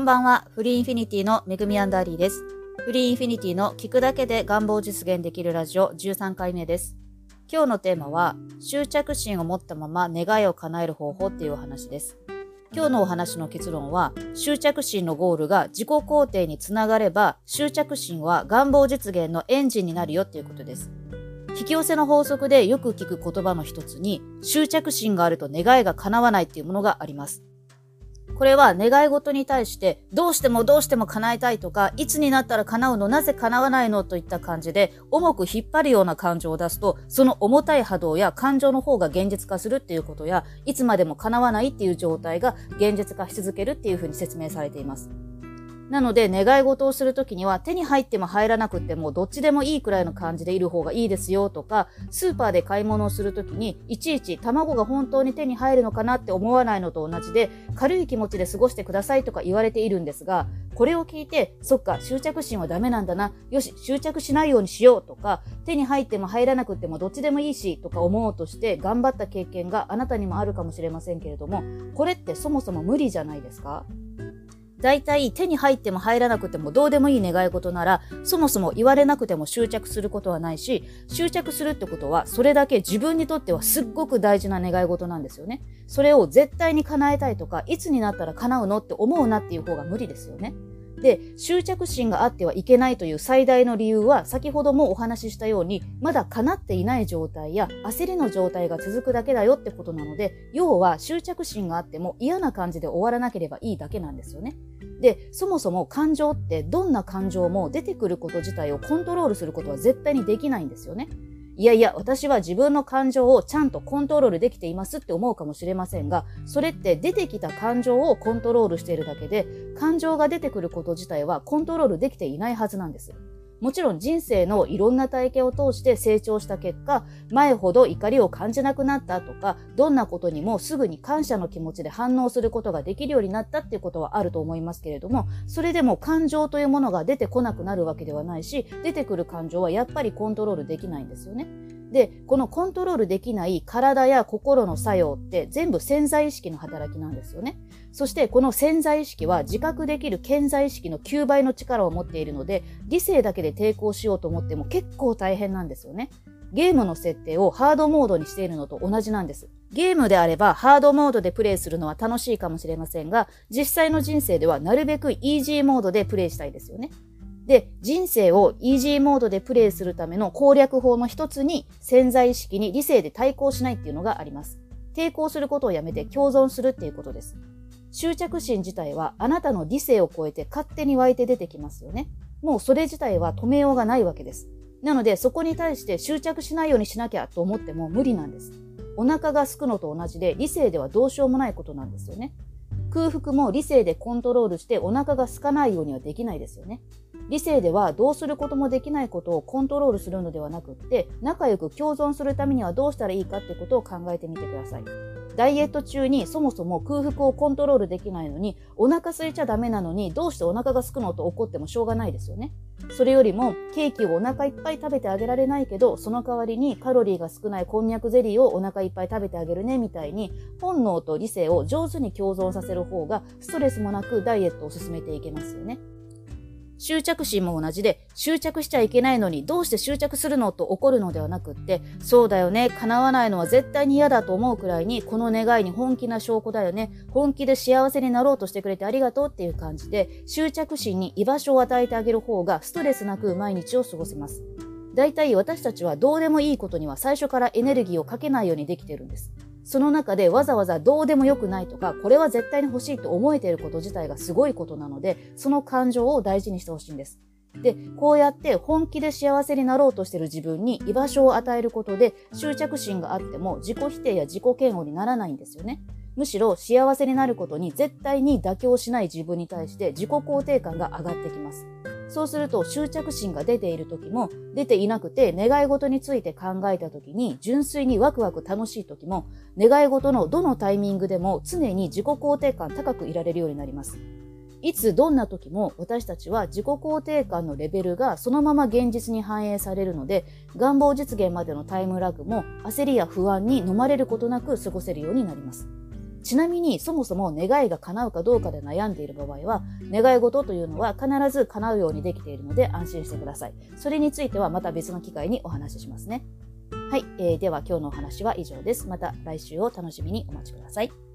こんばんは、フリーインフィニティのめぐみアンダーリーです。フリーインフィニティの聞くだけで願望実現できるラジオ13回目です。今日のテーマは、執着心を持ったまま願いを叶える方法っていうお話です。今日のお話の結論は、執着心のゴールが自己肯定につながれば、執着心は願望実現のエンジンになるよっていうことです。引き寄せの法則でよく聞く言葉の一つに、執着心があると願いが叶わないっていうものがあります。これは願い事に対してどうしてもどうしても叶えたいとか、いつになったら叶うの、なぜ叶わないのといった感じで重く引っ張るような感情を出すと、その重たい波動や感情の方が現実化するっていうことや、いつまでも叶わないっていう状態が現実化し続けるっていうふうに説明されています。なので、願い事をするときには、手に入っても入らなくても、どっちでもいいくらいの感じでいる方がいいですよとか、スーパーで買い物をするときに、いちいち卵が本当に手に入るのかなって思わないのと同じで、軽い気持ちで過ごしてくださいとか言われているんですが、これを聞いて、そっか、執着心はダメなんだな。よし、執着しないようにしようとか、手に入っても入らなくてもどっちでもいいし、とか思おうとして頑張った経験があなたにもあるかもしれませんけれども、これってそもそも無理じゃないですか？大体手に入っても入らなくてもどうでもいい願い事なら、そもそも言われなくても執着することはないし、執着するってことは、それだけ自分にとってはすっごく大事な願い事なんですよね。それを絶対に叶えたいとか、いつになったら叶うのって思うなっていう方が無理ですよね。で、執着心があってはいけないという最大の理由は、先ほどもお話ししたように、まだ叶っていない状態や焦りの状態が続くだけだよってことなので、要は執着心があっても嫌な感じで終わらなければいいだけなんですよね。で、そもそも感情ってどんな感情も出てくること自体をコントロールすることは絶対にできないんですよね。いやいや、私は自分の感情をちゃんとコントロールできていますって思うかもしれませんが、それって出てきた感情をコントロールしているだけで、感情が出てくること自体はコントロールできていないはずなんです。もちろん人生のいろんな体験を通して成長した結果、前ほど怒りを感じなくなったとか、どんなことにもすぐに感謝の気持ちで反応することができるようになったっていうことはあると思いますけれども、それでも感情というものが出てこなくなるわけではないし、出てくる感情はやっぱりコントロールできないんですよね。で、このコントロールできない体や心の作用って全部潜在意識の働きなんですよね。そしてこの潜在意識は自覚できる潜在意識の9倍の力を持っているので、理性だけで抵抗しようと思っても結構大変なんですよね。ゲームの設定をハードモードにしているのと同じなんです。ゲームであればハードモードでプレイするのは楽しいかもしれませんが、実際の人生ではなるべくイージーモードでプレイしたいですよね。で、人生をイージーモードでプレイするための攻略法の一つに潜在意識に理性で対抗しないっていうのがあります。抵抗することをやめて共存するっていうことです。執着心自体はあなたの理性を超えて勝手に湧いて出てきますよね。もうそれ自体は止めようがないわけです。なのでそこに対して執着しないようにしなきゃと思っても無理なんです。お腹が空くのと同じで理性ではどうしようもないことなんですよね。空腹も理性でコントロールしてお腹が空かないようにはできないですよね。理性ではどうすることもできないことをコントロールするのではなくって仲良く共存するためにはどうしたらいいかってことを考えてみてください。ダイエット中にそもそも空腹をコントロールできないのにお腹空いちゃダメなのにどうしてお腹が空くのと怒ってもしょうがないですよね。それよりもケーキをお腹いっぱい食べてあげられないけどその代わりにカロリーが少ないこんにゃくゼリーをお腹いっぱい食べてあげるねみたいに本能と理性を上手に共存させる方がストレスもなくダイエットを進めていけますよね。執着心も同じで、執着しちゃいけないのにどうして執着するのと怒るのではなくって、そうだよね、叶わないのは絶対に嫌だと思うくらいに、この願いに本気な証拠だよね、本気で幸せになろうとしてくれてありがとうっていう感じで、執着心に居場所を与えてあげる方がストレスなく毎日を過ごせます。大体私たちはどうでもいいことには最初からエネルギーをかけないようにできてるんです。その中でわざわざどうでもよくないとか、これは絶対に欲しいと思えていること自体がすごいことなので、その感情を大事にしてほしいんです。で、こうやって本気で幸せになろうとしている自分に居場所を与えることで執着心があっても自己否定や自己嫌悪にならないんですよね。むしろ幸せになることに絶対に妥協しない自分に対して自己肯定感が上がってきます。そうすると執着心が出ている時も出ていなくて願い事について考えた時に純粋にワクワク楽しい時も願い事のどのタイミングでも常に自己肯定感高くいられるようになります。いつどんな時も私たちは自己肯定感のレベルがそのまま現実に反映されるので願望実現までのタイムラグも焦りや不安に飲まれることなく過ごせるようになります。ちなみにそもそも願いが叶うかどうかで悩んでいる場合は願い事というのは必ず叶うようにできているので安心してください。それについてはまた別の機会にお話ししますね。はい、えー、では今日のお話は以上です。また来週を楽しみにお待ちください。